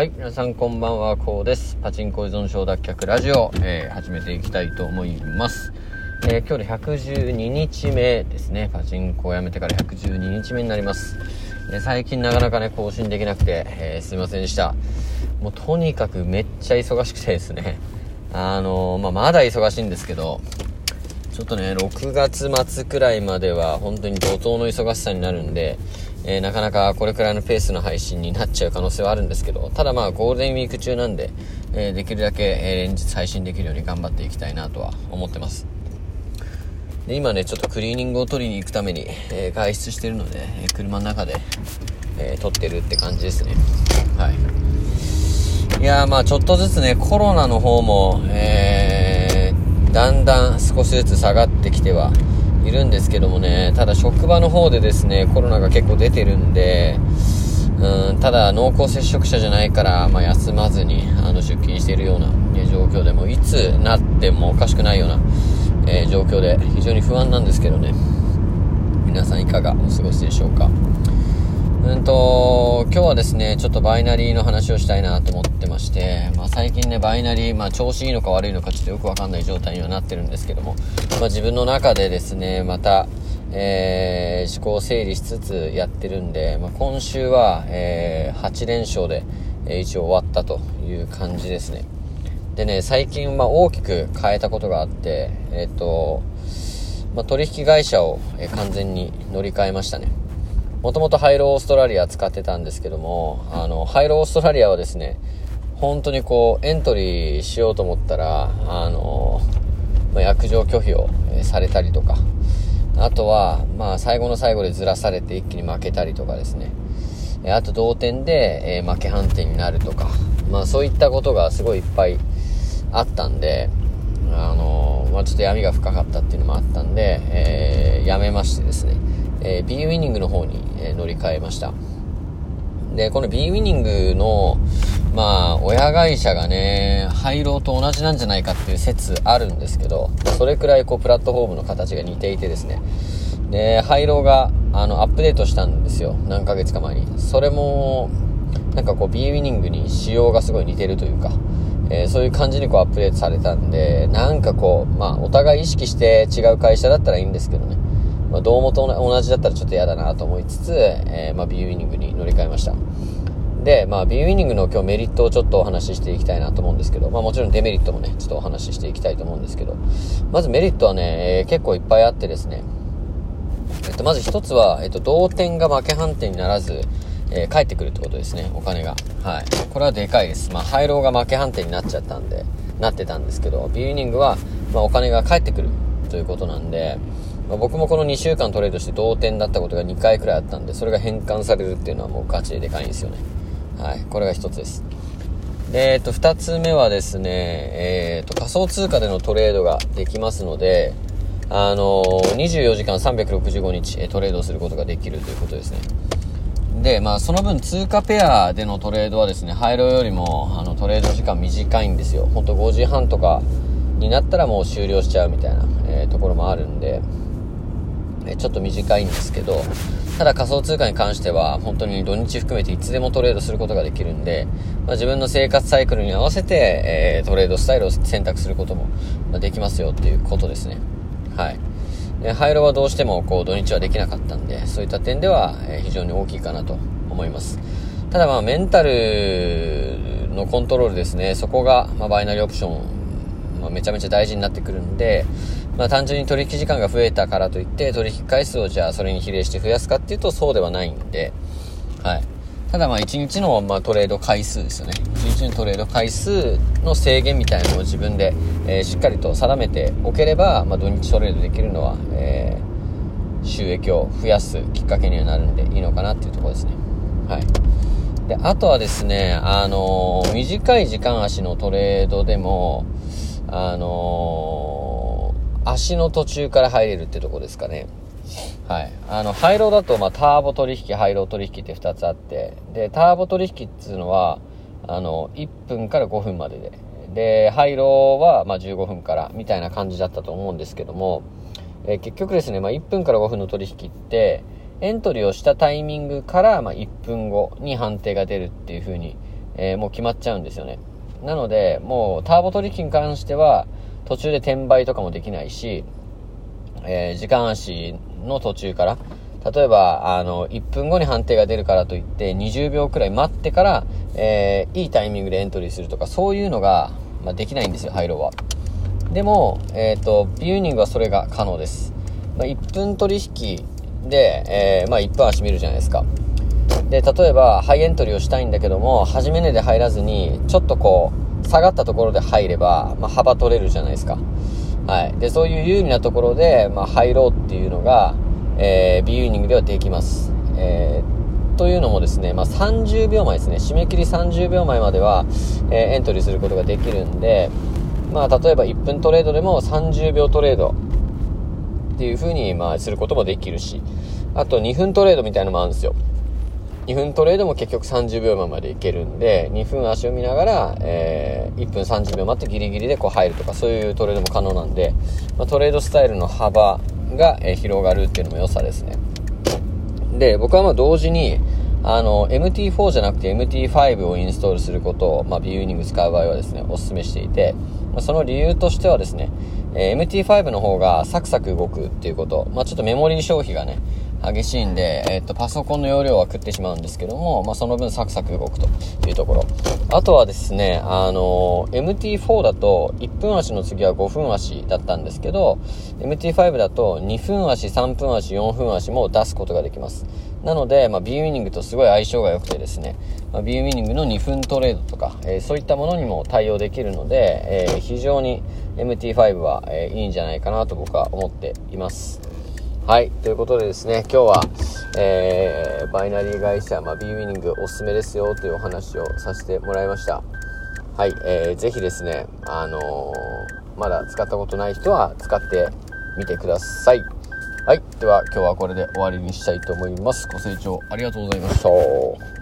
はい、皆さんこんばんは、こうです。パチンコ依存症脱却ラジオ、えー、始めていきたいと思います。えー、今日で112日目ですね。パチンコをやめてから112日目になります。えー、最近なかなかね、更新できなくて、えすいませんでした。もうとにかくめっちゃ忙しくてですね。あのまあ、まだ忙しいんですけど、ちょっとね、6月末くらいまでは本当に怒涛の忙しさになるんで、えー、なかなかこれくらいのペースの配信になっちゃう可能性はあるんですけど、ただまあゴールデンウィーク中なんで、えー、できるだけ、え連日配信できるように頑張っていきたいなとは思ってます。で今ね、ちょっとクリーニングを取りに行くために、え外出してるので、え車の中で、え撮ってるって感じですね。はい。いやまあちょっとずつね、コロナの方も、え、だんだん少しずつ下がってきてはいるんですけどもね、ただ職場の方でですね、コロナが結構出てるんで、うん、ただ濃厚接触者じゃないから、まあ、休まずにあの出勤しているような、ね、状況でもいつなってもおかしくないような、えー、状況で非常に不安なんですけどね。皆さんいかがお過ごしでしょうか。うんと、今日はですね、ちょっとバイナリーの話をしたいなと思ってまして、まあ最近ね、バイナリー、まあ調子いいのか悪いのかちょっとよくわかんない状態にはなってるんですけども、まあ自分の中でですね、また、えー、思考整理しつつやってるんで、まあ今週は、えー、8連勝で、えー、一応終わったという感じですね。でね、最近、まあ大きく変えたことがあって、えっ、ー、と、まあ取引会社を、えー、完全に乗り換えましたね。もともとハイローオーストラリア使ってたんですけども、あの、ハイローオーストラリアはですね、本当にこう、エントリーしようと思ったら、あの、まあ、約定拒否を、されたりとか、あとは、まあ、最後の最後でずらされて一気に負けたりとかですね、あと同点で、えー、負け判定になるとか、まあ、そういったことがすごいいっぱいあったんで、あのあ、ちょっと闇が深かったっていうのもあったんで、えー、やめましてですね、えー、B ウィニングの方に、えー、乗り換えました。で、この B ウィニングの、まあ、親会社がね、廃炉と同じなんじゃないかっていう説あるんですけど、それくらいこう、プラットフォームの形が似ていてですね、で、廃炉が、あの、アップデートしたんですよ。何ヶ月か前に。それも、なんかこう、B ウィニングに仕様がすごい似てるというか、えー、そういう感じにこうアップデートされたんで、なんかこう、まあ、お互い意識して違う会社だったらいいんですけどね。まあ、どうもと同じだったらちょっと嫌だなと思いつつ、えー、まあ、B ウィニングに乗り換えました。で、まあ、B ウィニングの今日メリットをちょっとお話ししていきたいなと思うんですけど、まあもちろんデメリットもね、ちょっとお話ししていきたいと思うんですけど、まずメリットはね、えー、結構いっぱいあってですね、えっと、まず一つは、えっと、同点が負け判定にならず、えー、返ってくるってことですね、お金が。はい。これはでかいです。まあ、廃炉が負け判定になっちゃったんで、なってたんですけど、B ウィニングは、まあ、お金が返ってくるということなんで、まあ、僕もこの2週間トレードして同点だったことが2回くらいあったんで、それが変換されるっていうのはもうガチででかいんですよね。はい。これが1つです。で、えっと、2つ目はですね、えー、っと、仮想通貨でのトレードができますので、あのー、24時間365日トレードすることができるということですね。で、まあ、その分通貨ペアでのトレードはですね、廃炉よりも、あの、トレード時間短いんですよ。ほんと5時半とかになったらもう終了しちゃうみたいな、えー、ところもあるんで、えちょっと短いんですけど、ただ仮想通貨に関しては、本当に土日含めていつでもトレードすることができるんで、まあ、自分の生活サイクルに合わせて、えー、トレードスタイルを選択することもできますよっていうことですね。はい。で、廃炉はどうしてもこう土日はできなかったんで、そういった点では、え非常に大きいかなと思います。ただまあメンタルのコントロールですね、そこが、ま、バイナリーオプション、まあ、めちゃめちゃ大事になってくるんで、まあ、単純に取引時間が増えたからといって取引回数をじゃあそれに比例して増やすかっていうとそうではないんで、はい。ただまあ1日のまあトレード回数ですよね。1日のトレード回数の制限みたいなのを自分で、え、しっかりと定めておければ、まあ、土日トレードできるのは、え、収益を増やすきっかけにはなるんでいいのかなっていうところですね。はい。で、あとはですね、あのー、短い時間足のトレードでも、あの足の途中から入れるってとこですかね。はい。あの、廃炉だと、まあ、ターボ取引、廃炉取引って2つあって、で、ターボ取引っていうのは、あの、1分から5分までで、で、廃炉は、まあ、15分からみたいな感じだったと思うんですけども、え、結局ですね、まあ、1分から5分の取引って、エントリーをしたタイミングから、まあ、1分後に判定が出るっていう風に、えー、もう決まっちゃうんですよね。なので、もうターボ取引に関しては、途中で転売とかもできないし、えー、時間足の途中から、例えば、あの、1分後に判定が出るからといって、20秒くらい待ってから、えー、いいタイミングでエントリーするとか、そういうのが、まあ、できないんですよ、ハイローは。でも、えっ、ー、と、ビューニングはそれが可能です。まあ、1分取引で、えー、まあ、1分足見るじゃないですか。で、例えば、ハイエントリーをしたいんだけども、初め値で入らずに、ちょっとこう、下がったところで入れば、まあ、幅取れるじゃないですか。はい。で、そういう有利なところで、まあ、入ろうっていうのが、えー、ビューニングではできます。えー、というのもですね、まあ、30秒前ですね、締め切り30秒前までは、えー、エントリーすることができるんで、まあ、例えば1分トレードでも30秒トレードっていう風に、まあ、することもできるし、あと2分トレードみたいなのもあるんですよ。2分トレードも結局30秒前までいけるんで、2分足を見ながら、えー、1分30秒待ってギリギリでこう入るとか、そういうトレードも可能なんで、まあ、トレードスタイルの幅が、えー、広がるっていうのも良さですね。で、僕はまあ同時に、あの、MT4 じゃなくて MT5 をインストールすることを、まあ、ビューニング使う場合はですね、お勧めしていて、まあ、その理由としてはですね、えー、MT5 の方がサクサク動くっていうこと、まあ、ちょっとメモリー消費がね、激しいんで、えっ、と、パソコンの容量は食ってしまうんですけども、まあ、その分サクサク動くというところ。あとはですね、あの、MT4 だと1分足の次は5分足だったんですけど、MT5 だと2分足、3分足、4分足も出すことができます。なので、まあ、ビーウィニングとすごい相性が良くてですね、まあ、ビーウィニングの2分トレードとか、えー、そういったものにも対応できるので、えー、非常に MT5 は、えー、いいんじゃないかなと僕は思っています。はい。ということでですね、今日は、えー、バイナリー会社、まあ、B ウィニングおすすめですよというお話をさせてもらいました。はい。えー、ぜひですね、あのー、まだ使ったことない人は使ってみてください。はい。では、今日はこれで終わりにしたいと思います。ご清聴ありがとうございました。